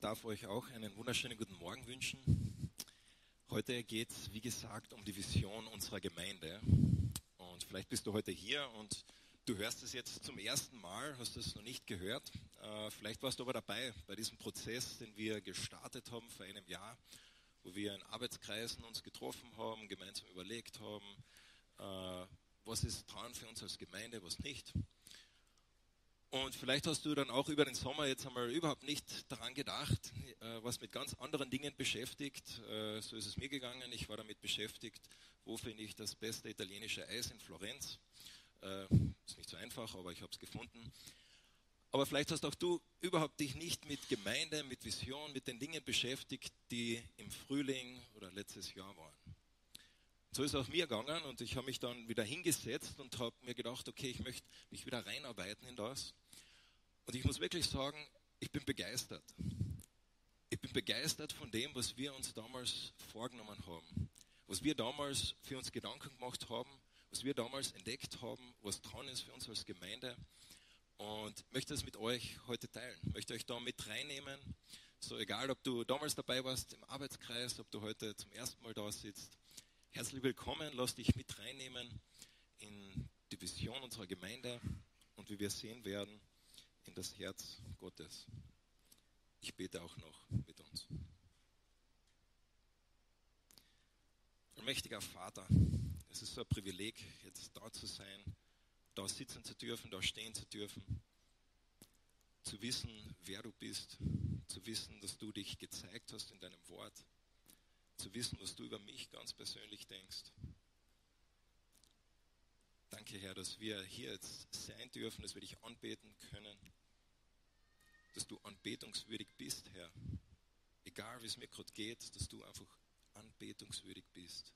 darf euch auch einen wunderschönen guten Morgen wünschen. Heute geht es, wie gesagt, um die Vision unserer Gemeinde. Und vielleicht bist du heute hier und du hörst es jetzt zum ersten Mal, hast es noch nicht gehört. Äh, vielleicht warst du aber dabei bei diesem Prozess, den wir gestartet haben vor einem Jahr, wo wir in Arbeitskreisen uns getroffen haben, gemeinsam überlegt haben, äh, was ist dran für uns als Gemeinde, was nicht. Und vielleicht hast du dann auch über den Sommer jetzt einmal überhaupt nicht daran gedacht, äh, was mit ganz anderen Dingen beschäftigt. Äh, so ist es mir gegangen. Ich war damit beschäftigt, wo finde ich das beste italienische Eis in Florenz. Äh, ist nicht so einfach, aber ich habe es gefunden. Aber vielleicht hast auch du überhaupt dich nicht mit Gemeinde, mit Vision, mit den Dingen beschäftigt, die im Frühling oder letztes Jahr waren. So ist es auch mir gegangen und ich habe mich dann wieder hingesetzt und habe mir gedacht, okay, ich möchte mich wieder reinarbeiten in das. Und ich muss wirklich sagen, ich bin begeistert. Ich bin begeistert von dem, was wir uns damals vorgenommen haben. Was wir damals für uns Gedanken gemacht haben, was wir damals entdeckt haben, was dran ist für uns als Gemeinde. Und möchte es mit euch heute teilen. Möchte euch da mit reinnehmen. So egal, ob du damals dabei warst im Arbeitskreis, ob du heute zum ersten Mal da sitzt. Herzlich willkommen. Lass dich mit reinnehmen in die Vision unserer Gemeinde und wie wir sehen werden, in das Herz Gottes. Ich bete auch noch mit uns. Allmächtiger Vater, es ist so ein Privileg, jetzt da zu sein, da sitzen zu dürfen, da stehen zu dürfen, zu wissen, wer du bist, zu wissen, dass du dich gezeigt hast in deinem Wort, zu wissen, was du über mich ganz persönlich denkst. Danke, Herr, dass wir hier jetzt sein dürfen, dass wir dich anbeten können, dass du anbetungswürdig bist, Herr. Egal, wie es mir gerade geht, dass du einfach anbetungswürdig bist.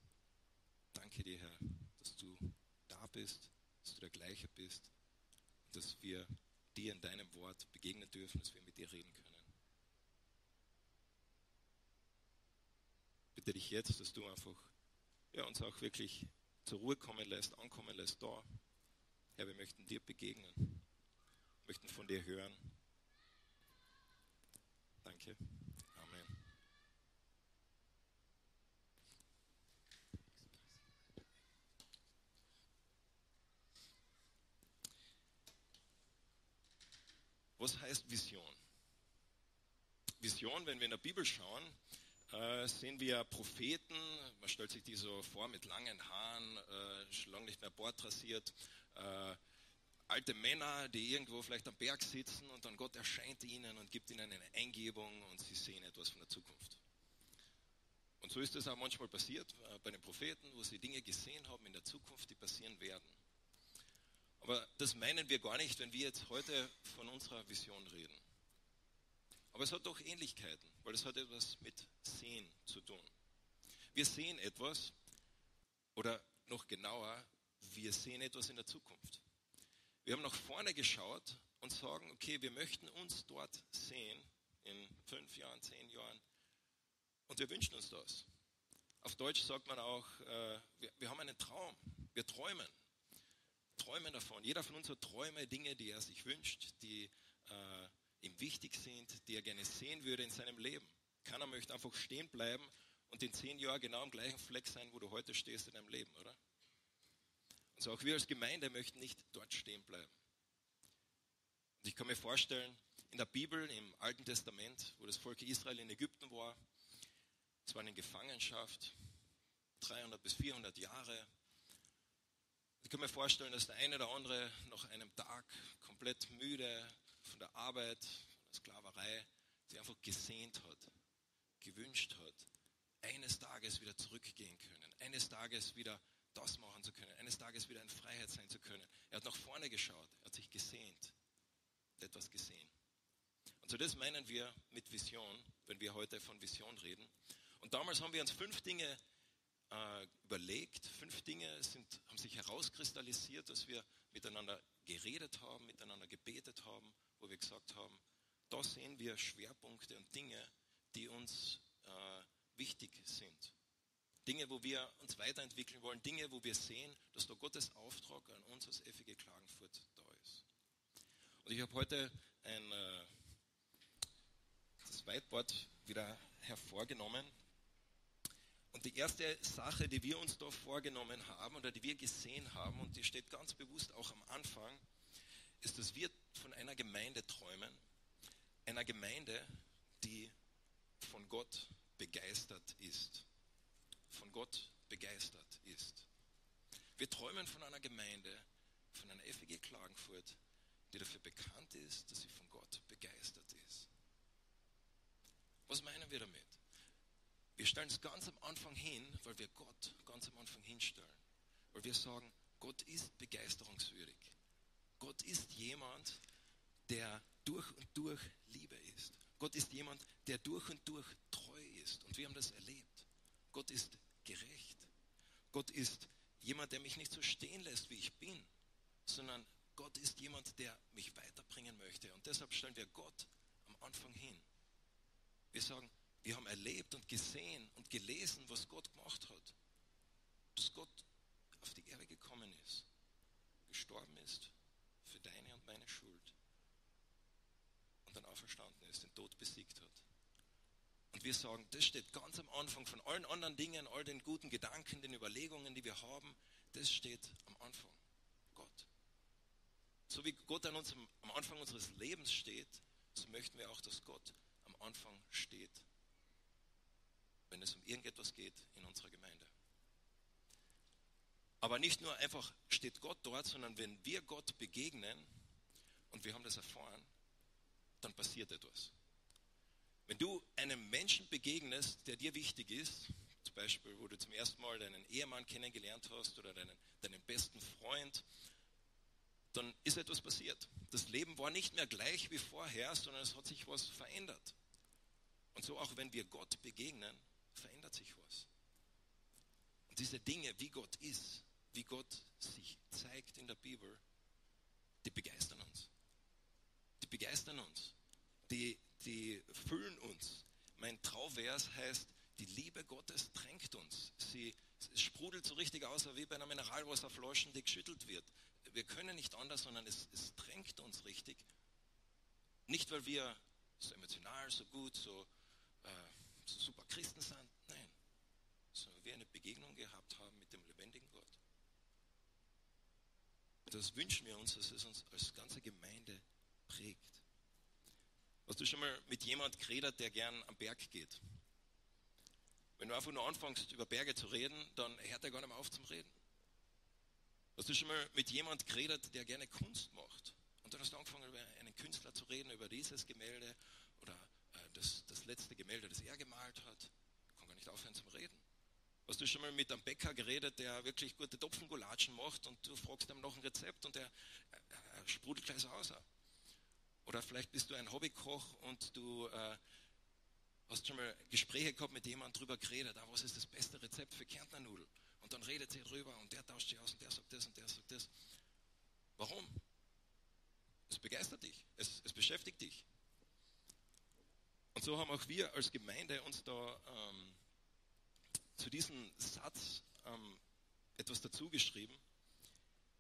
Danke dir, Herr, dass du da bist, dass du der Gleiche bist dass wir dir in deinem Wort begegnen dürfen, dass wir mit dir reden können. Bitte dich jetzt, dass du einfach ja, uns auch wirklich zur Ruhe kommen lässt, ankommen lässt da. Herr, wir möchten dir begegnen, möchten von dir hören. Danke. Amen. Was heißt Vision? Vision, wenn wir in der Bibel schauen, äh, sehen wir Propheten, man stellt sich die so vor mit langen Haaren, äh, schon lange nicht mehr bordrasiert, äh, alte Männer, die irgendwo vielleicht am Berg sitzen und dann Gott erscheint ihnen und gibt ihnen eine Eingebung und sie sehen etwas von der Zukunft. Und so ist es auch manchmal passiert äh, bei den Propheten, wo sie Dinge gesehen haben in der Zukunft, die passieren werden. Aber das meinen wir gar nicht, wenn wir jetzt heute von unserer Vision reden. Aber es hat doch Ähnlichkeiten, weil es hat etwas mit Sehen zu tun. Wir sehen etwas, oder noch genauer, wir sehen etwas in der Zukunft. Wir haben nach vorne geschaut und sagen, okay, wir möchten uns dort sehen in fünf Jahren, zehn Jahren und wir wünschen uns das. Auf Deutsch sagt man auch, äh, wir, wir haben einen Traum, wir träumen, träumen davon. Jeder von uns hat Träume, Dinge, die er sich wünscht, die äh, ihm wichtig sind, die er gerne sehen würde in seinem Leben. Keiner möchte einfach stehen bleiben und in zehn Jahren genau am gleichen Fleck sein, wo du heute stehst in deinem Leben, oder? Also auch wir als Gemeinde möchten nicht dort stehen bleiben. Und ich kann mir vorstellen, in der Bibel, im Alten Testament, wo das Volk Israel in Ägypten war, es war in Gefangenschaft, 300 bis 400 Jahre. Ich kann mir vorstellen, dass der eine oder andere nach einem Tag komplett müde von der Arbeit, von der Sklaverei, sich einfach gesehnt hat, gewünscht hat, eines Tages wieder zurückgehen können, eines Tages wieder das machen zu können, eines Tages wieder in Freiheit sein zu können. Er hat nach vorne geschaut, er hat sich gesehnt, etwas gesehen. Und so das meinen wir mit Vision, wenn wir heute von Vision reden. Und damals haben wir uns fünf Dinge äh, überlegt, fünf Dinge sind, haben sich herauskristallisiert, dass wir miteinander geredet haben, miteinander gebetet haben, wo wir gesagt haben, da sehen wir Schwerpunkte und Dinge, die uns äh, wichtig sind. Dinge, wo wir uns weiterentwickeln wollen, Dinge, wo wir sehen, dass da Gottes Auftrag an uns als FG Klagenfurt da ist. Und ich habe heute ein, äh, das Whiteboard wieder hervorgenommen. Und die erste Sache, die wir uns da vorgenommen haben oder die wir gesehen haben, und die steht ganz bewusst auch am Anfang, ist, dass wir Gemeinde träumen, einer Gemeinde, die von Gott begeistert ist. Von Gott begeistert ist. Wir träumen von einer Gemeinde, von einer FEG Klagenfurt, die dafür bekannt ist, dass sie von Gott begeistert ist. Was meinen wir damit? Wir stellen es ganz am Anfang hin, weil wir Gott ganz am Anfang hinstellen. Weil wir sagen, Gott ist begeisterungswürdig. Gott ist jemand, der durch und durch Liebe ist. Gott ist jemand, der durch und durch treu ist. Und wir haben das erlebt. Gott ist gerecht. Gott ist jemand, der mich nicht so stehen lässt, wie ich bin, sondern Gott ist jemand, der mich weiterbringen möchte. Und deshalb stellen wir Gott am Anfang hin. Wir sagen, wir haben erlebt und gesehen und gelesen, was Gott gemacht hat. Dass Gott auf die Erde gekommen ist, gestorben ist für deine und meine Schuld und dann auferstanden ist, den Tod besiegt hat. Und wir sagen, das steht ganz am Anfang von allen anderen Dingen, all den guten Gedanken, den Überlegungen, die wir haben, das steht am Anfang. Gott. So wie Gott an uns am Anfang unseres Lebens steht, so möchten wir auch, dass Gott am Anfang steht, wenn es um irgendetwas geht in unserer Gemeinde. Aber nicht nur einfach steht Gott dort, sondern wenn wir Gott begegnen und wir haben das erfahren, dann passiert etwas. Wenn du einem Menschen begegnest, der dir wichtig ist, zum Beispiel, wo du zum ersten Mal deinen Ehemann kennengelernt hast oder deinen, deinen besten Freund, dann ist etwas passiert. Das Leben war nicht mehr gleich wie vorher, sondern es hat sich was verändert. Und so auch wenn wir Gott begegnen, verändert sich was. Und diese Dinge, wie Gott ist, wie Gott sich zeigt in der Bibel, die begeistern uns. Die begeistern uns. Die, die füllen uns. Mein Trauvers heißt, die Liebe Gottes drängt uns. Sie sprudelt so richtig aus, wie bei einer Mineralwasserflasche, die geschüttelt wird. Wir können nicht anders, sondern es, es drängt uns richtig. Nicht, weil wir so emotional, so gut, so, äh, so super Christen sind, nein, sondern wir eine Begegnung gehabt haben mit dem lebendigen Gott. Das wünschen wir uns, dass es uns als ganze Gemeinde prägt. Hast du schon mal mit jemand geredet, der gern am Berg geht? Wenn du einfach nur anfängst, über Berge zu reden, dann hört er gar nicht mehr auf zum Reden. Hast du schon mal mit jemand geredet, der gerne Kunst macht? Und dann hast du angefangen, über einen Künstler zu reden, über dieses Gemälde oder äh, das, das letzte Gemälde, das er gemalt hat. Kann gar nicht aufhören zum Reden. Hast du schon mal mit einem Bäcker geredet, der wirklich gute Topfengulatschen macht und du fragst ihm noch ein Rezept und er, er, er sprudelt gleich so aus. Oder vielleicht bist du ein Hobbykoch und du äh, hast schon mal Gespräche gehabt mit jemandem drüber geredet, ah, was ist das beste Rezept für Kärntner Nudel? Und dann redet sie drüber und der tauscht sich aus und der sagt das und der sagt das. Warum? Es begeistert dich, es, es beschäftigt dich. Und so haben auch wir als Gemeinde uns da ähm, zu diesem Satz ähm, etwas dazu geschrieben.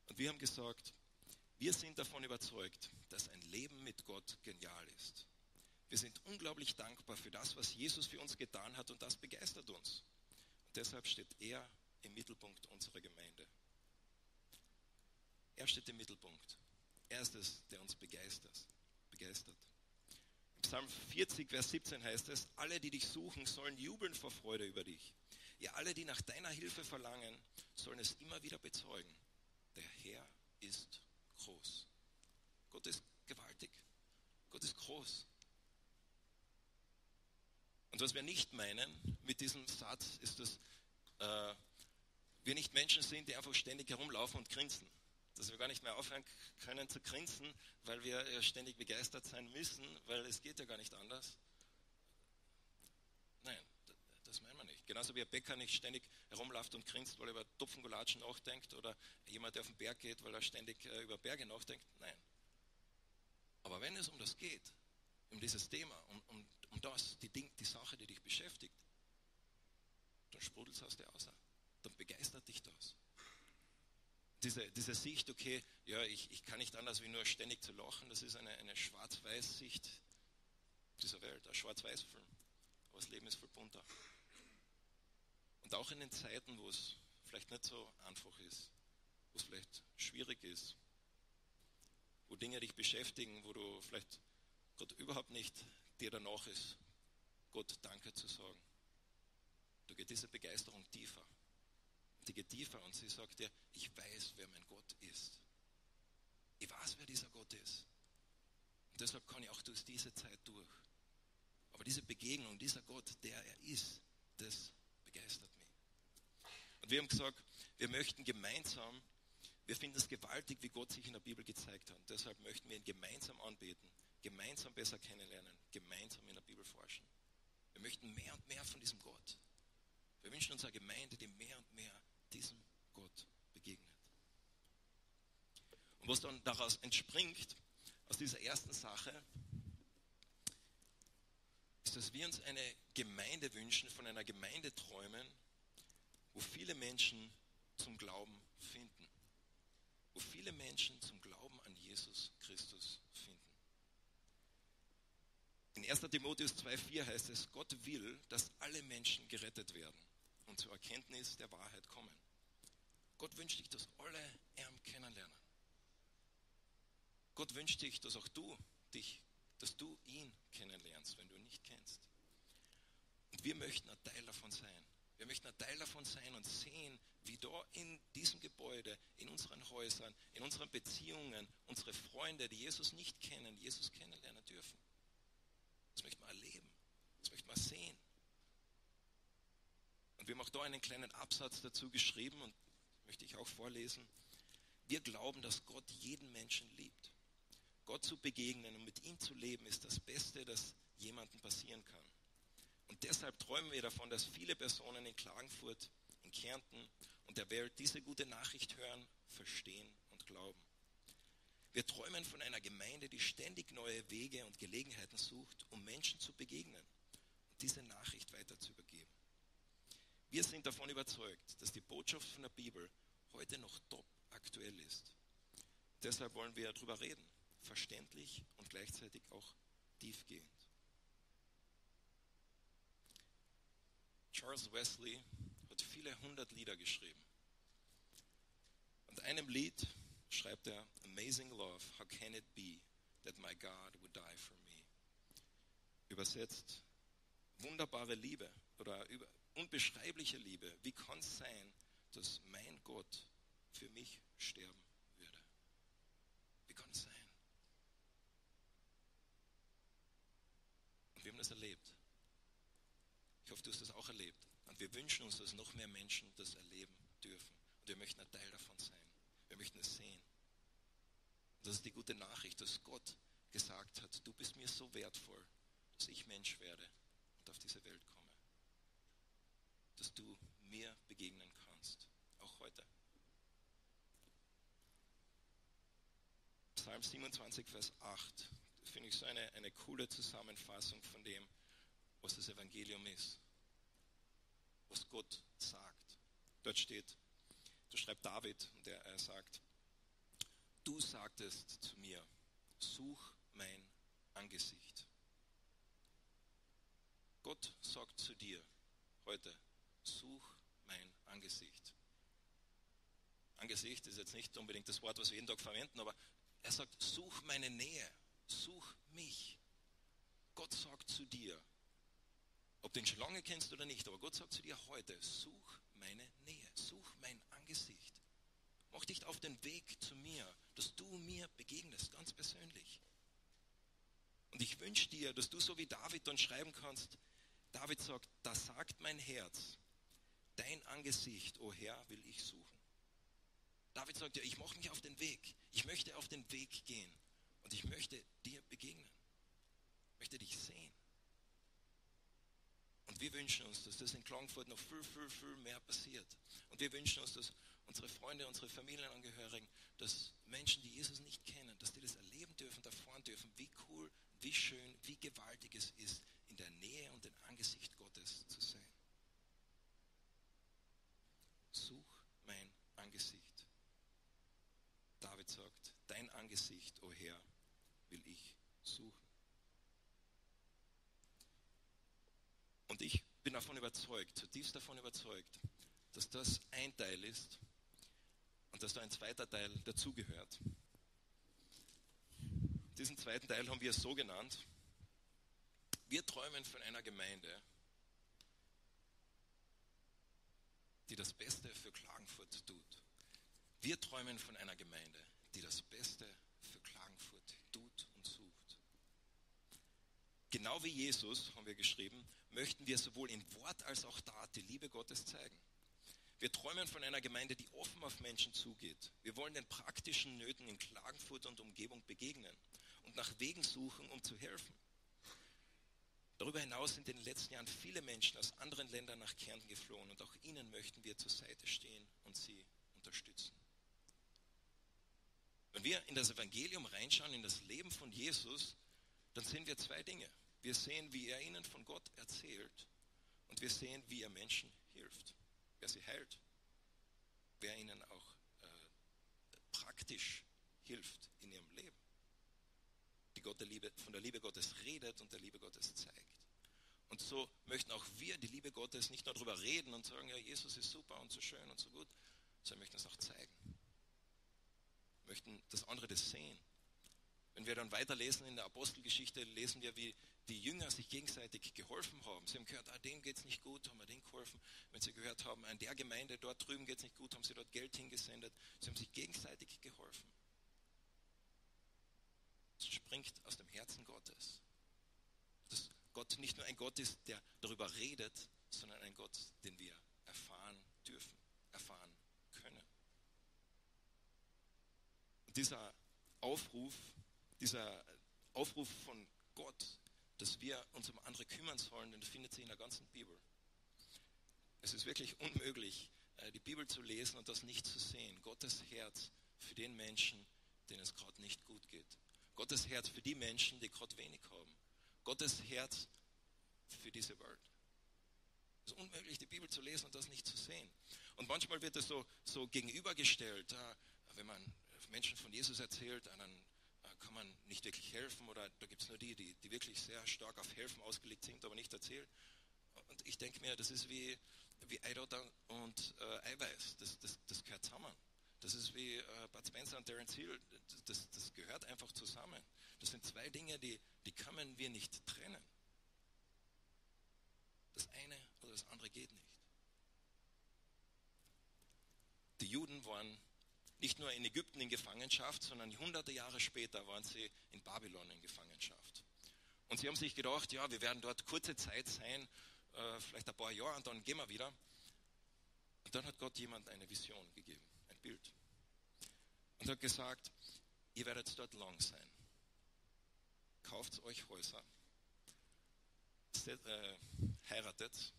Und wir haben gesagt, wir sind davon überzeugt, dass ein Leben mit Gott genial ist. Wir sind unglaublich dankbar für das, was Jesus für uns getan hat und das begeistert uns. Und deshalb steht er im Mittelpunkt unserer Gemeinde. Er steht im Mittelpunkt. Er ist es, der uns begeistert. begeistert. Im Psalm 40, Vers 17 heißt es, alle, die dich suchen, sollen jubeln vor Freude über dich. Ja, alle, die nach deiner Hilfe verlangen, sollen es immer wieder bezeugen. Der Herr ist groß. Gott ist gewaltig. Gott ist groß. Und was wir nicht meinen mit diesem Satz, ist, dass äh, wir nicht Menschen sind, die einfach ständig herumlaufen und grinsen. Dass wir gar nicht mehr aufhören können zu grinsen, weil wir ständig begeistert sein müssen, weil es geht ja gar nicht anders. Nein, das meinen wir nicht. Genauso wie ein Bäcker nicht ständig herumläuft und grinst, weil er über Topfengulatschen nachdenkt oder jemand, der auf den Berg geht, weil er ständig äh, über Berge nachdenkt. Nein. Aber wenn es um das geht, um dieses Thema, um, um, um das, die, Ding, die Sache, die dich beschäftigt, dann sprudelt es aus dir raus. Dann begeistert dich das. Diese, diese Sicht, okay, ja, ich, ich kann nicht anders wie nur ständig zu lachen, das ist eine, eine Schwarz-Weiß-Sicht, dieser Welt, ein Schwarz-Weiß-Film. Aber das Leben ist viel bunter. Und auch in den Zeiten, wo es vielleicht nicht so einfach ist, wo es vielleicht schwierig ist, wo Dinge dich beschäftigen, wo du vielleicht Gott überhaupt nicht dir danach ist, Gott Danke zu sagen. Da geht diese Begeisterung tiefer. Die geht tiefer und sie sagt dir, ich weiß, wer mein Gott ist. Ich weiß, wer dieser Gott ist. Und deshalb kann ich auch durch diese Zeit durch. Aber diese Begegnung, dieser Gott, der er ist. Und wir haben gesagt, wir möchten gemeinsam, wir finden es gewaltig, wie Gott sich in der Bibel gezeigt hat. Und deshalb möchten wir ihn gemeinsam anbeten, gemeinsam besser kennenlernen, gemeinsam in der Bibel forschen. Wir möchten mehr und mehr von diesem Gott. Wir wünschen uns eine Gemeinde, die mehr und mehr diesem Gott begegnet. Und was dann daraus entspringt, aus dieser ersten Sache, ist, dass wir uns eine Gemeinde wünschen, von einer Gemeinde träumen, wo viele Menschen zum Glauben finden. Wo viele Menschen zum Glauben an Jesus Christus finden. In 1. Timotheus 2,4 heißt es, Gott will, dass alle Menschen gerettet werden und zur Erkenntnis der Wahrheit kommen. Gott wünscht dich, dass alle ihn kennenlernen. Gott wünscht dich, dass auch du dich, dass du ihn kennenlernst, wenn du ihn nicht kennst. Und wir möchten ein Teil davon sein. Wir möchten ein Teil davon sein und sehen, wie da in diesem Gebäude, in unseren Häusern, in unseren Beziehungen, unsere Freunde, die Jesus nicht kennen, Jesus kennenlernen dürfen. Das möchten wir erleben. Das möchten wir sehen. Und wir haben auch da einen kleinen Absatz dazu geschrieben und möchte ich auch vorlesen. Wir glauben, dass Gott jeden Menschen liebt. Gott zu begegnen und mit ihm zu leben ist das Beste, das jemandem passieren kann. Und deshalb träumen wir davon, dass viele Personen in Klagenfurt, in Kärnten und der Welt diese gute Nachricht hören, verstehen und glauben. Wir träumen von einer Gemeinde, die ständig neue Wege und Gelegenheiten sucht, um Menschen zu begegnen und diese Nachricht weiter zu übergeben. Wir sind davon überzeugt, dass die Botschaft von der Bibel heute noch top aktuell ist. Deshalb wollen wir darüber reden, verständlich und gleichzeitig auch tiefgehend. Charles Wesley hat viele hundert Lieder geschrieben. Und einem Lied schreibt er, Amazing Love, how can it be that my God would die for me? Übersetzt, wunderbare Liebe oder unbeschreibliche Liebe. Wie kann es sein, dass mein Gott für mich sterben würde? Wie kann es sein? Und wir haben das erlebt. Ich hoffe, du hast das auch erlebt. Und wir wünschen uns, dass noch mehr Menschen das erleben dürfen. Und wir möchten ein Teil davon sein. Wir möchten es sehen. Und das ist die gute Nachricht, dass Gott gesagt hat, du bist mir so wertvoll, dass ich Mensch werde und auf diese Welt komme dass du mir begegnen kannst, auch heute. Psalm 27, Vers 8, finde ich so eine, eine coole Zusammenfassung von dem, was das Evangelium ist, was Gott sagt. Dort steht, da schreibt David, der er sagt, du sagtest zu mir, such mein Angesicht. Gott sagt zu dir heute, such mein Angesicht. Angesicht ist jetzt nicht unbedingt das Wort, was wir jeden Tag verwenden, aber er sagt, such meine Nähe, such mich. Gott sagt zu dir, ob du ihn schon lange kennst oder nicht, aber Gott sagt zu dir heute, such meine Nähe, such mein Angesicht. Mach dich auf den Weg zu mir, dass du mir begegnest, ganz persönlich. Und ich wünsche dir, dass du so wie David dann schreiben kannst, David sagt, da sagt mein Herz, Dein Angesicht, o oh Herr, will ich suchen. David sagt ja, ich mache mich auf den Weg. Ich möchte auf den Weg gehen. Und ich möchte dir begegnen. Ich möchte dich sehen. Und wir wünschen uns, dass das in Klagenfurt noch viel, viel, viel mehr passiert. Und wir wünschen uns, dass unsere Freunde, unsere Familienangehörigen, dass Menschen, die Jesus nicht kennen, dass die das erleben dürfen, erfahren dürfen, wie cool, wie schön, wie gewaltig es ist, in der Nähe und im Angesicht Gottes zu sein. Such mein Angesicht. David sagt, dein Angesicht, o oh Herr, will ich suchen. Und ich bin davon überzeugt, zutiefst davon überzeugt, dass das ein Teil ist und dass da ein zweiter Teil dazugehört. Diesen zweiten Teil haben wir so genannt. Wir träumen von einer Gemeinde, die das Beste für Klagenfurt tut. Wir träumen von einer Gemeinde, die das Beste für Klagenfurt tut und sucht. Genau wie Jesus, haben wir geschrieben, möchten wir sowohl in Wort als auch Tat die Liebe Gottes zeigen. Wir träumen von einer Gemeinde, die offen auf Menschen zugeht. Wir wollen den praktischen Nöten in Klagenfurt und Umgebung begegnen und nach Wegen suchen, um zu helfen. Darüber hinaus sind in den letzten Jahren viele Menschen aus anderen Ländern nach Kärnten geflohen und auch ihnen möchten wir zur Seite stehen und sie unterstützen. Wenn wir in das Evangelium reinschauen, in das Leben von Jesus, dann sehen wir zwei Dinge. Wir sehen, wie er ihnen von Gott erzählt und wir sehen, wie er Menschen hilft, wer sie heilt, wer ihnen auch äh, praktisch hilft in ihrem Leben. Die Gott der Liebe, von der Liebe Gottes redet und der Liebe Gottes zeigt. Und so möchten auch wir die Liebe Gottes nicht nur darüber reden und sagen, ja, Jesus ist super und so schön und so gut, sondern möchten es auch zeigen. Möchten, dass andere das sehen. Wenn wir dann weiterlesen in der Apostelgeschichte, lesen wir, wie die Jünger sich gegenseitig geholfen haben. Sie haben gehört, ah, dem geht es nicht gut, haben wir den geholfen. Wenn sie gehört haben, an der Gemeinde dort drüben geht es nicht gut, haben sie dort Geld hingesendet. Sie haben sich gegenseitig geholfen. Das springt aus dem Herzen Gottes. Dass Gott nicht nur ein Gott ist, der darüber redet, sondern ein Gott, den wir erfahren dürfen, erfahren können. Dieser Aufruf, dieser Aufruf von Gott dass wir uns um andere kümmern sollen, den findet sich in der ganzen Bibel. Es ist wirklich unmöglich, äh, die Bibel zu lesen und das nicht zu sehen. Gottes Herz für den Menschen, denen es gerade nicht gut geht. Gottes Herz für die Menschen, die gerade wenig haben. Gottes Herz für diese Welt. Es ist unmöglich, die Bibel zu lesen und das nicht zu sehen. Und manchmal wird es so, so gegenübergestellt, wenn man Menschen von Jesus erzählt, dann kann man nicht wirklich helfen oder da gibt es nur die, die, die wirklich sehr stark auf Helfen ausgelegt sind, aber nicht erzählen. Und ich denke mir, das ist wie, wie Eidotter und äh, Eiweiß, das, das, das gehört zusammen. Das ist wie äh, Bud Spencer und Terence Hill, das, das gehört einfach zusammen. Das sind zwei Dinge, die, die können wir nicht trennen. Das eine oder das andere geht nicht. Die Juden waren nicht nur in Ägypten in Gefangenschaft, sondern hunderte Jahre später waren sie in Babylon in Gefangenschaft. Und sie haben sich gedacht, ja, wir werden dort kurze Zeit sein, äh, vielleicht ein paar Jahre, und dann gehen wir wieder. Und dann hat Gott jemand eine Vision gegeben, ein Bild. Und hat gesagt, ihr werdet dort lang sein. Kauft euch Häuser, äh, heiratet,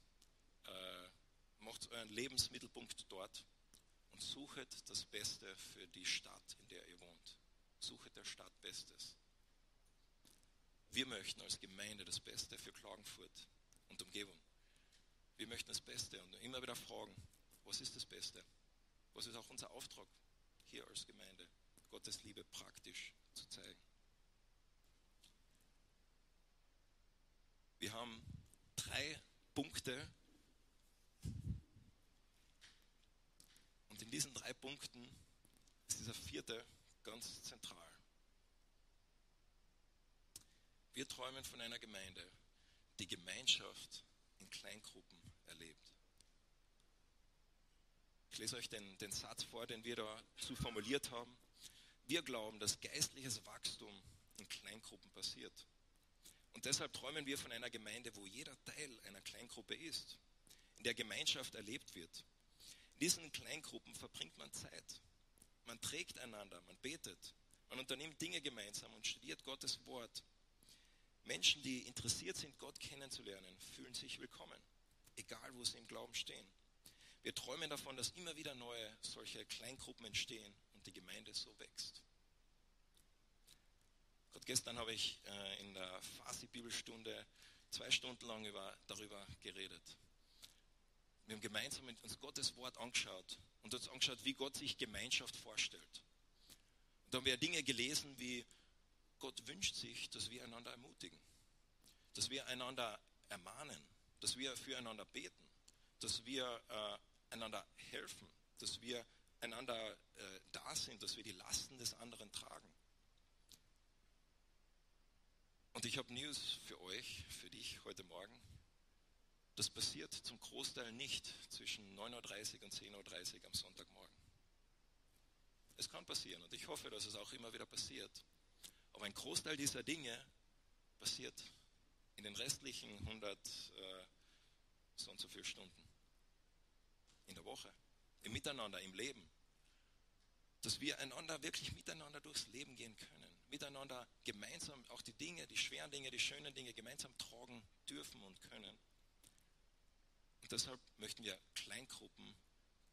äh, macht euren Lebensmittelpunkt dort und suchet das Beste für die Stadt, in der ihr wohnt. Suchet der Stadt Bestes. Wir möchten als Gemeinde das Beste für Klagenfurt und Umgebung. Wir möchten das Beste und immer wieder fragen, was ist das Beste? Was ist auch unser Auftrag hier als Gemeinde, Gottes Liebe praktisch zu zeigen? Wir haben drei Punkte, in diesen drei Punkten ist dieser vierte ganz zentral. Wir träumen von einer Gemeinde, die Gemeinschaft in Kleingruppen erlebt. Ich lese euch den, den Satz vor, den wir dazu formuliert haben. Wir glauben, dass geistliches Wachstum in Kleingruppen passiert. Und deshalb träumen wir von einer Gemeinde, wo jeder Teil einer Kleingruppe ist, in der Gemeinschaft erlebt wird, in diesen Kleingruppen verbringt man Zeit. Man trägt einander, man betet, man unternimmt Dinge gemeinsam und studiert Gottes Wort. Menschen, die interessiert sind, Gott kennenzulernen, fühlen sich willkommen, egal wo sie im Glauben stehen. Wir träumen davon, dass immer wieder neue solche Kleingruppen entstehen und die Gemeinde so wächst. Gott, gestern habe ich äh, in der Fasi-Bibelstunde zwei Stunden lang über, darüber geredet. Wir haben gemeinsam uns Gottes Wort angeschaut und uns angeschaut, wie Gott sich Gemeinschaft vorstellt. Und da haben wir Dinge gelesen wie, Gott wünscht sich, dass wir einander ermutigen, dass wir einander ermahnen, dass wir füreinander beten, dass wir äh, einander helfen, dass wir einander äh, da sind, dass wir die Lasten des anderen tragen. Und ich habe News für euch, für dich heute Morgen. Das passiert zum Großteil nicht zwischen 9.30 Uhr und 10.30 Uhr am Sonntagmorgen. Es kann passieren und ich hoffe, dass es auch immer wieder passiert. Aber ein Großteil dieser Dinge passiert in den restlichen 100 äh, so und so viele Stunden in der Woche, im Miteinander, im Leben. Dass wir einander wirklich miteinander durchs Leben gehen können, miteinander gemeinsam auch die Dinge, die schweren Dinge, die schönen Dinge gemeinsam tragen dürfen und können. Und deshalb möchten wir Kleingruppen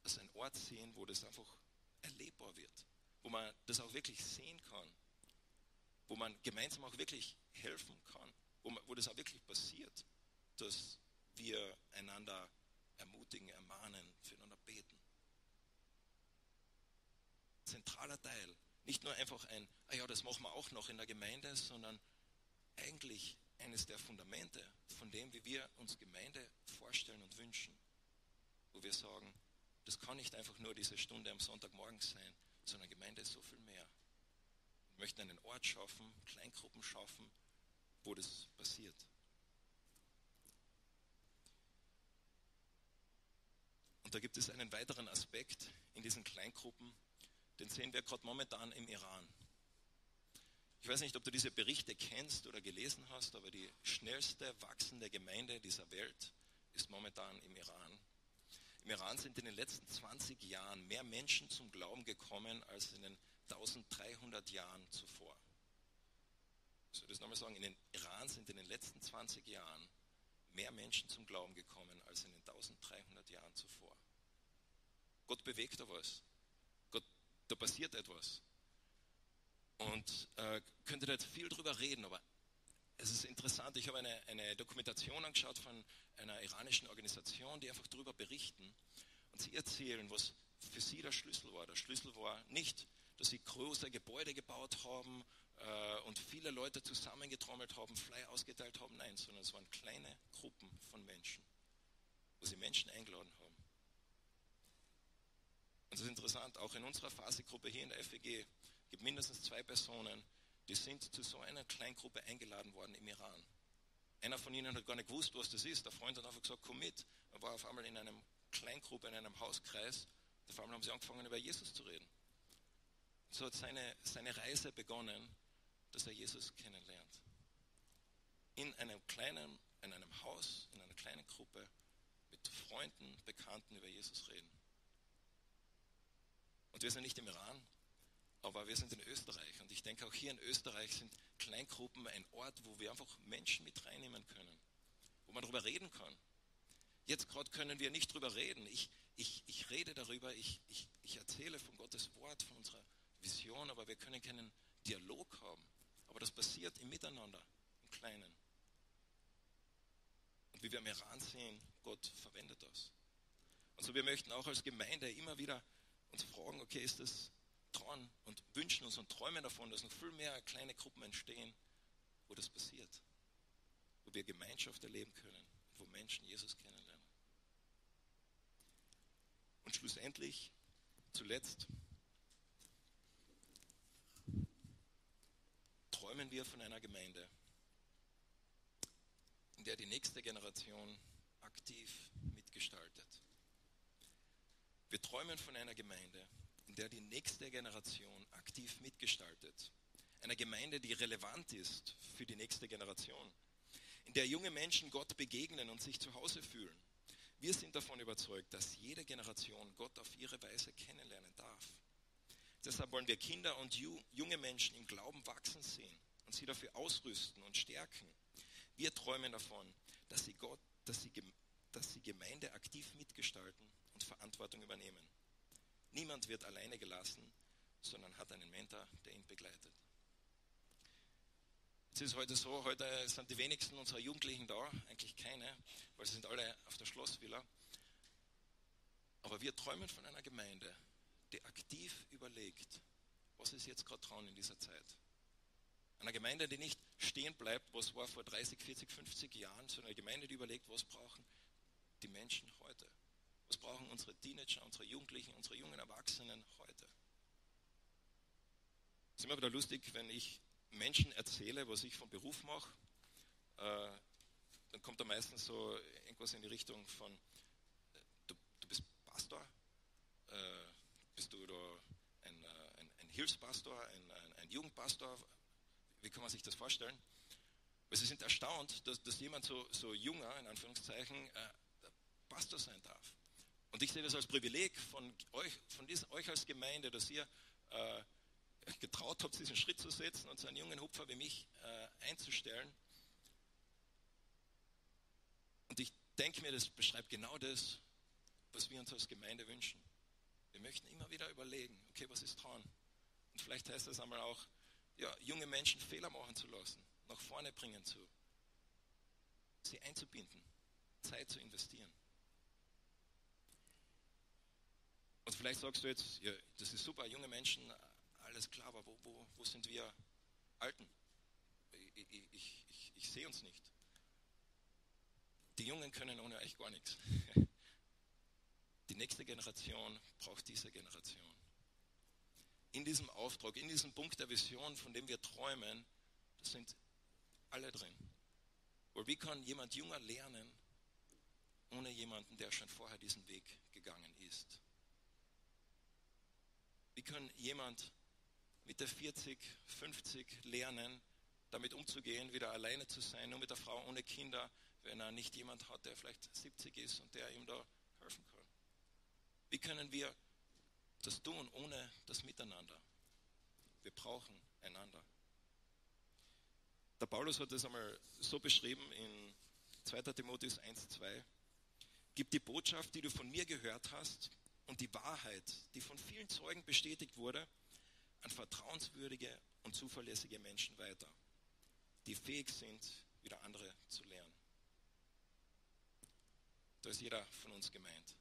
als ein Ort sehen, wo das einfach erlebbar wird, wo man das auch wirklich sehen kann, wo man gemeinsam auch wirklich helfen kann, wo, man, wo das auch wirklich passiert, dass wir einander ermutigen, ermahnen, füreinander beten. Zentraler Teil. Nicht nur einfach ein, ah ja, das machen wir auch noch in der Gemeinde, sondern eigentlich eines der Fundamente von dem, wie wir uns Gemeinde vorstellen und wünschen. Wo wir sagen, das kann nicht einfach nur diese Stunde am Sonntagmorgen sein, sondern Gemeinde ist so viel mehr. Wir möchten einen Ort schaffen, Kleingruppen schaffen, wo das passiert. Und da gibt es einen weiteren Aspekt in diesen Kleingruppen, den sehen wir gerade momentan im Iran. Ich weiß nicht, ob du diese Berichte kennst oder gelesen hast, aber die schnellste wachsende Gemeinde dieser Welt ist momentan im Iran. Im Iran sind in den letzten 20 Jahren mehr Menschen zum Glauben gekommen als in den 1300 Jahren zuvor. Ich soll das nochmal sagen, in den Iran sind in den letzten 20 Jahren mehr Menschen zum Glauben gekommen als in den 1300 Jahren zuvor. Gott bewegt da was. Gott, da passiert etwas. Und äh, könnte da jetzt viel drüber reden, aber es ist interessant. Ich habe eine, eine Dokumentation angeschaut von einer iranischen Organisation, die einfach darüber berichten. Und sie erzählen, was für sie der Schlüssel war. Der Schlüssel war nicht, dass sie große Gebäude gebaut haben äh, und viele Leute zusammengetrommelt haben, Flyer ausgeteilt haben. Nein, sondern es waren kleine Gruppen von Menschen, wo sie Menschen eingeladen haben. Und das ist interessant, auch in unserer Phasegruppe hier in der FEG gibt mindestens zwei Personen, die sind zu so einer Kleingruppe eingeladen worden im Iran. Einer von ihnen hat gar nicht gewusst, was das ist. Der Freund hat einfach gesagt, komm mit. Er war auf einmal in einem Kleingruppe, in einem Hauskreis. Auf einmal haben sie angefangen, über Jesus zu reden. So hat seine, seine Reise begonnen, dass er Jesus kennenlernt. In einem kleinen, in einem Haus, in einer kleinen Gruppe, mit Freunden, Bekannten über Jesus reden. Und wir sind nicht im Iran, aber wir sind in Österreich. Und ich denke, auch hier in Österreich sind Kleingruppen ein Ort, wo wir einfach Menschen mit reinnehmen können, wo man darüber reden kann. Jetzt gerade können wir nicht darüber reden. Ich, ich, ich rede darüber, ich, ich, ich erzähle von Gottes Wort, von unserer Vision, aber wir können keinen Dialog haben. Aber das passiert im Miteinander, im Kleinen. Und wie wir im Iran sehen, Gott verwendet das. Und so wir möchten auch als Gemeinde immer wieder uns fragen, okay, ist das dran und wünschen uns und träumen davon, dass noch viel mehr kleine Gruppen entstehen, wo das passiert, wo wir Gemeinschaft erleben können, wo Menschen Jesus kennenlernen. Und schlussendlich, zuletzt, träumen wir von einer Gemeinde, in der die nächste Generation aktiv mitgestaltet. Wir träumen von einer Gemeinde, in der die nächste Generation aktiv mitgestaltet. Eine Gemeinde, die relevant ist für die nächste Generation. In der junge Menschen Gott begegnen und sich zu Hause fühlen. Wir sind davon überzeugt, dass jede Generation Gott auf ihre Weise kennenlernen darf. Deshalb wollen wir Kinder und junge Menschen im Glauben wachsen sehen und sie dafür ausrüsten und stärken. Wir träumen davon, dass sie, Gott, dass sie, dass sie Gemeinde aktiv mitgestalten und Verantwortung übernehmen. Niemand wird alleine gelassen, sondern hat einen Mentor, der ihn begleitet. Es ist heute so, heute sind die wenigsten unserer Jugendlichen da, eigentlich keine, weil sie sind alle auf der Schlossvilla. Aber wir träumen von einer Gemeinde, die aktiv überlegt, was ist jetzt gerade dran in dieser Zeit. Einer Gemeinde, die nicht stehen bleibt, was war vor 30, 40, 50 Jahren, sondern eine Gemeinde, die überlegt, was brauchen die Menschen heute? Was brauchen unsere Teenager, unsere Jugendlichen, unsere jungen Erwachsenen heute? Es ist immer wieder lustig, wenn ich Menschen erzähle, was ich vom Beruf mache, äh, dann kommt da meistens so irgendwas in die Richtung von, äh, du, du, bist Pastor, äh, bist du da ein, ein, ein Hilfspastor, ein, ein, Jugendpastor, wie kann man sich das vorstellen? Weil sie sind erstaunt, dass, dass jemand so, so junger, in Anführungszeichen, Pastor sein. Und ich sehe das als Privileg von euch, von diesen, euch als Gemeinde, dass ihr äh, getraut habt, diesen Schritt zu setzen und so einen jungen Hupfer wie mich äh, einzustellen. Und ich denke mir, das beschreibt genau das, was wir uns als Gemeinde wünschen. Wir möchten immer wieder überlegen, okay, was ist dran? Und vielleicht heißt das einmal auch, ja, junge Menschen Fehler machen zu lassen, nach vorne bringen zu, sie einzubinden, Zeit zu investieren. Und vielleicht sagst du jetzt, ja, das ist super, junge Menschen, alles klar, aber wo, wo, wo sind wir Alten? Ich, ich, ich, ich sehe uns nicht. Die Jungen können ohne euch gar nichts. Die nächste Generation braucht diese Generation. In diesem Auftrag, in diesem Punkt der Vision, von dem wir träumen, das sind alle drin. Weil wie kann jemand junger lernen, ohne jemanden, der schon vorher diesen Weg gegangen ist? Wie kann jemand mit der 40, 50 lernen, damit umzugehen, wieder alleine zu sein, nur mit der Frau ohne Kinder, wenn er nicht jemand hat, der vielleicht 70 ist und der ihm da helfen kann? Wie können wir das tun ohne das Miteinander? Wir brauchen einander. Der Paulus hat das einmal so beschrieben in 2. Timotheus 1,2. Gib die Botschaft, die du von mir gehört hast, und die Wahrheit, die von vielen Zeugen bestätigt wurde, an vertrauenswürdige und zuverlässige Menschen weiter, die fähig sind, wieder andere zu lernen. Da ist jeder von uns gemeint.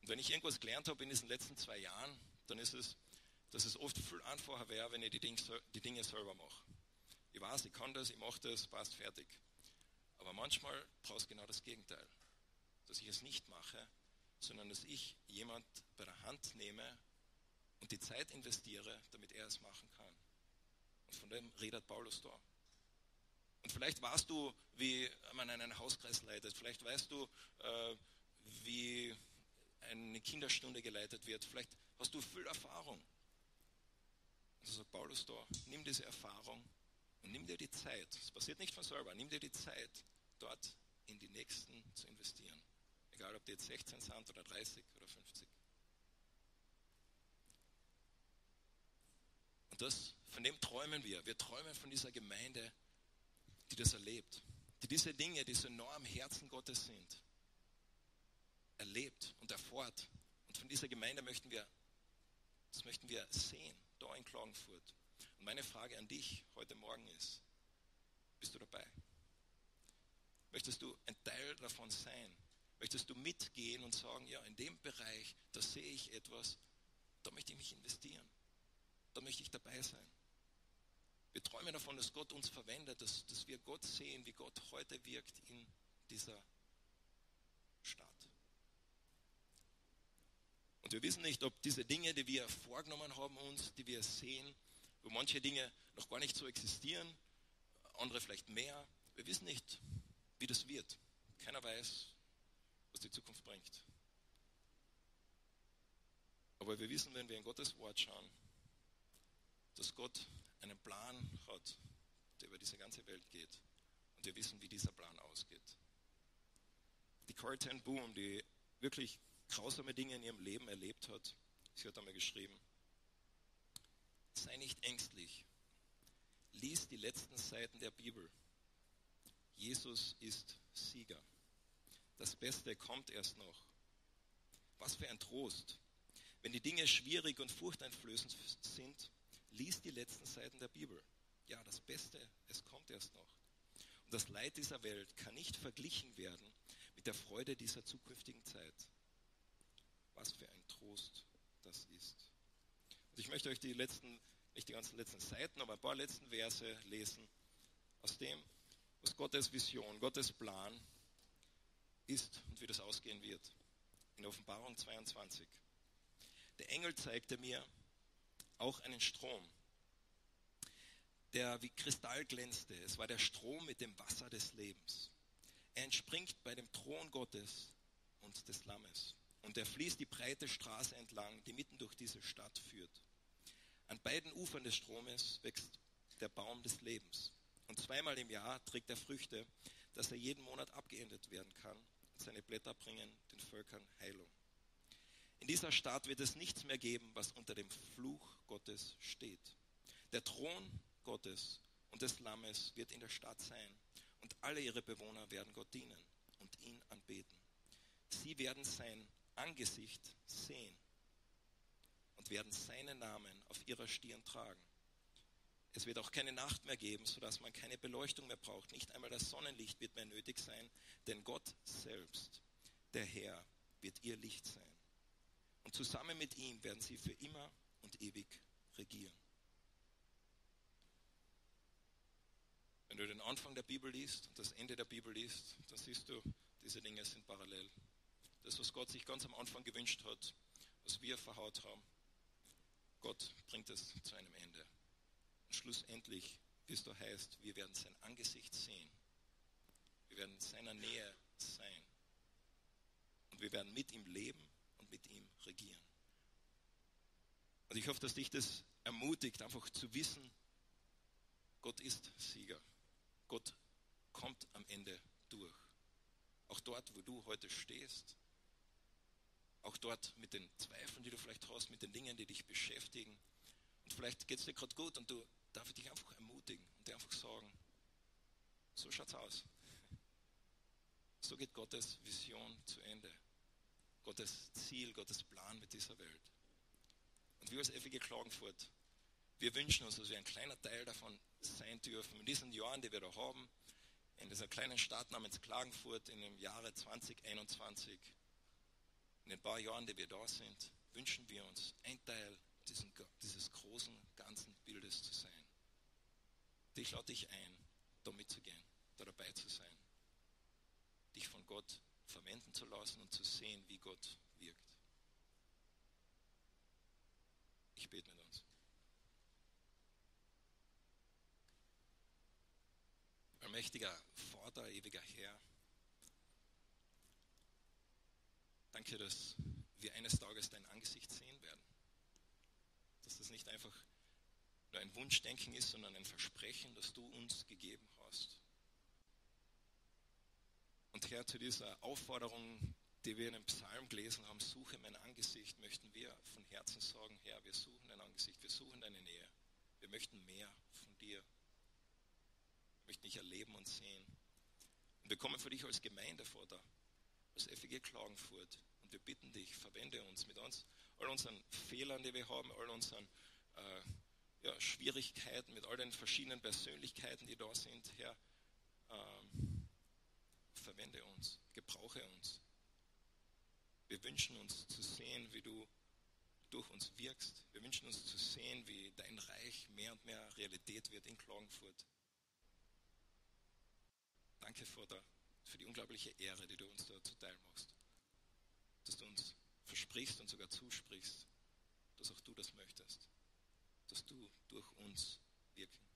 Und wenn ich irgendwas gelernt habe in diesen letzten zwei Jahren, dann ist es, dass es oft viel einfacher wäre, wenn ich die Dinge, die Dinge selber mache. Ich weiß, ich kann das, ich mache das, passt fertig. Aber manchmal brauchst du genau das Gegenteil. Dass ich es nicht mache, sondern dass ich jemand bei der Hand nehme und die Zeit investiere, damit er es machen kann. Und von dem redet Paulus da. Und vielleicht weißt du, wie man einen Hauskreis leitet. Vielleicht weißt du, äh, wie eine Kinderstunde geleitet wird. Vielleicht hast du viel Erfahrung. Und so sagt Paulus da, nimm diese Erfahrung und nimm dir die Zeit. Es passiert nicht von selber. Nimm dir die Zeit, dort in die Nächsten zu investieren. Egal, ob die jetzt 16 sind oder 30 oder 50. Und das, von dem träumen wir. Wir träumen von dieser Gemeinde, die das erlebt. Die diese Dinge, die so enorm im Herzen Gottes sind, erlebt und erfährt. Und von dieser Gemeinde möchten wir, das möchten wir sehen, da in Klagenfurt. Und meine Frage an dich heute Morgen ist, bist du dabei? Möchtest du ein Teil davon sein? Möchtest du mitgehen und sagen, ja, in dem Bereich, da sehe ich etwas, da möchte ich mich investieren. Da möchte ich dabei sein. Wir träumen davon, dass Gott uns verwendet, dass, dass wir Gott sehen, wie Gott heute wirkt in dieser Stadt. Und wir wissen nicht, ob diese Dinge, die wir vorgenommen haben uns, die wir sehen, wo manche Dinge noch gar nicht so existieren, andere vielleicht mehr, wir wissen nicht, wie das wird. Keiner weiß, was die Zukunft bringt. Aber wir wissen, wenn wir in Gottes Wort schauen, dass Gott einen Plan hat, der über diese ganze Welt geht. Und wir wissen, wie dieser Plan ausgeht. Die ten Boom, die wirklich grausame Dinge in ihrem Leben erlebt hat, sie hat einmal geschrieben, sei nicht ängstlich, lies die letzten Seiten der Bibel. Jesus ist Sieger. Das Beste kommt erst noch. Was für ein Trost. Wenn die Dinge schwierig und furchteinflößend sind, lies die letzten Seiten der Bibel. Ja, das Beste, es kommt erst noch. Und das Leid dieser Welt kann nicht verglichen werden mit der Freude dieser zukünftigen Zeit. Was für ein Trost das ist. Und ich möchte euch die letzten nicht die ganzen letzten Seiten, aber ein paar letzten Verse lesen aus dem, was Gottes Vision, Gottes Plan ist und wie das ausgehen wird. In Offenbarung 22. Der Engel zeigte mir auch einen Strom, der wie Kristall glänzte. Es war der Strom mit dem Wasser des Lebens. Er entspringt bei dem Thron Gottes und des Lammes. Und er fließt die breite Straße entlang, die mitten durch diese Stadt führt. An beiden Ufern des Stromes wächst der Baum des Lebens. Und zweimal im Jahr trägt er Früchte, dass er jeden Monat abgeendet werden kann. Seine Blätter bringen den Völkern Heilung. In dieser Stadt wird es nichts mehr geben, was unter dem Fluch Gottes steht. Der Thron Gottes und des Lammes wird in der Stadt sein und alle ihre Bewohner werden Gott dienen und ihn anbeten. Sie werden sein Angesicht sehen und werden seinen Namen auf ihrer Stirn tragen. Es wird auch keine Nacht mehr geben, sodass man keine Beleuchtung mehr braucht. Nicht einmal das Sonnenlicht wird mehr nötig sein, denn Gott selbst, der Herr, wird ihr Licht sein. Und zusammen mit ihm werden sie für immer und ewig regieren. Wenn du den Anfang der Bibel liest und das Ende der Bibel liest, dann siehst du, diese Dinge sind parallel. Das, was Gott sich ganz am Anfang gewünscht hat, was wir verhaut haben, Gott bringt es zu einem Ende. Schlussendlich, wie es da heißt, wir werden sein Angesicht sehen. Wir werden in seiner Nähe sein. Und wir werden mit ihm leben und mit ihm regieren. Und ich hoffe, dass dich das ermutigt, einfach zu wissen, Gott ist Sieger. Gott kommt am Ende durch. Auch dort, wo du heute stehst, auch dort mit den Zweifeln, die du vielleicht hast, mit den Dingen, die dich beschäftigen. Und vielleicht geht es dir gerade gut und du darf ich dich einfach ermutigen und dir einfach sagen, so schaut's aus. So geht Gottes Vision zu Ende. Gottes Ziel, Gottes Plan mit dieser Welt. Und wir als FG Klagenfurt wir wünschen uns, dass wir ein kleiner Teil davon sein dürfen. In diesen Jahren, die wir da haben, in dieser kleinen Stadt namens Klagenfurt in dem Jahre 2021, in den paar Jahren, die wir da sind, wünschen wir uns, ein Teil diesen, dieses großen, ganzen Bildes zu sein. Ich lade dich ein, da mitzugehen, da dabei zu sein, dich von Gott verwenden zu lassen und zu sehen, wie Gott wirkt. Ich bete mit uns. allmächtiger Vater, ewiger Herr, danke, dass wir eines Tages dein Angesicht sehen werden. Dass das nicht einfach nur ein Wunschdenken ist, sondern ein Versprechen, das du uns gegeben hast. Und Herr, zu dieser Aufforderung, die wir in dem Psalm gelesen haben, suche mein Angesicht, möchten wir von Herzen sagen, Herr, wir suchen dein Angesicht, wir suchen deine Nähe. Wir möchten mehr von dir möchten dich erleben und sehen. Und wir kommen für dich als Gemeinde vor da, als FEG Klagenfurt. Und wir bitten dich, verwende uns mit uns, all unseren Fehlern, die wir haben, all unseren äh, ja, Schwierigkeiten, mit all den verschiedenen Persönlichkeiten, die da sind, Herr, ähm, verwende uns, gebrauche uns. Wir wünschen uns zu sehen, wie du durch uns wirkst. Wir wünschen uns zu sehen, wie dein Reich mehr und mehr Realität wird in Klagenfurt. Danke, Vater, für die unglaubliche Ehre, die du uns da zuteil machst. Dass du uns versprichst und sogar zusprichst, dass auch du das möchtest dass du durch uns wirken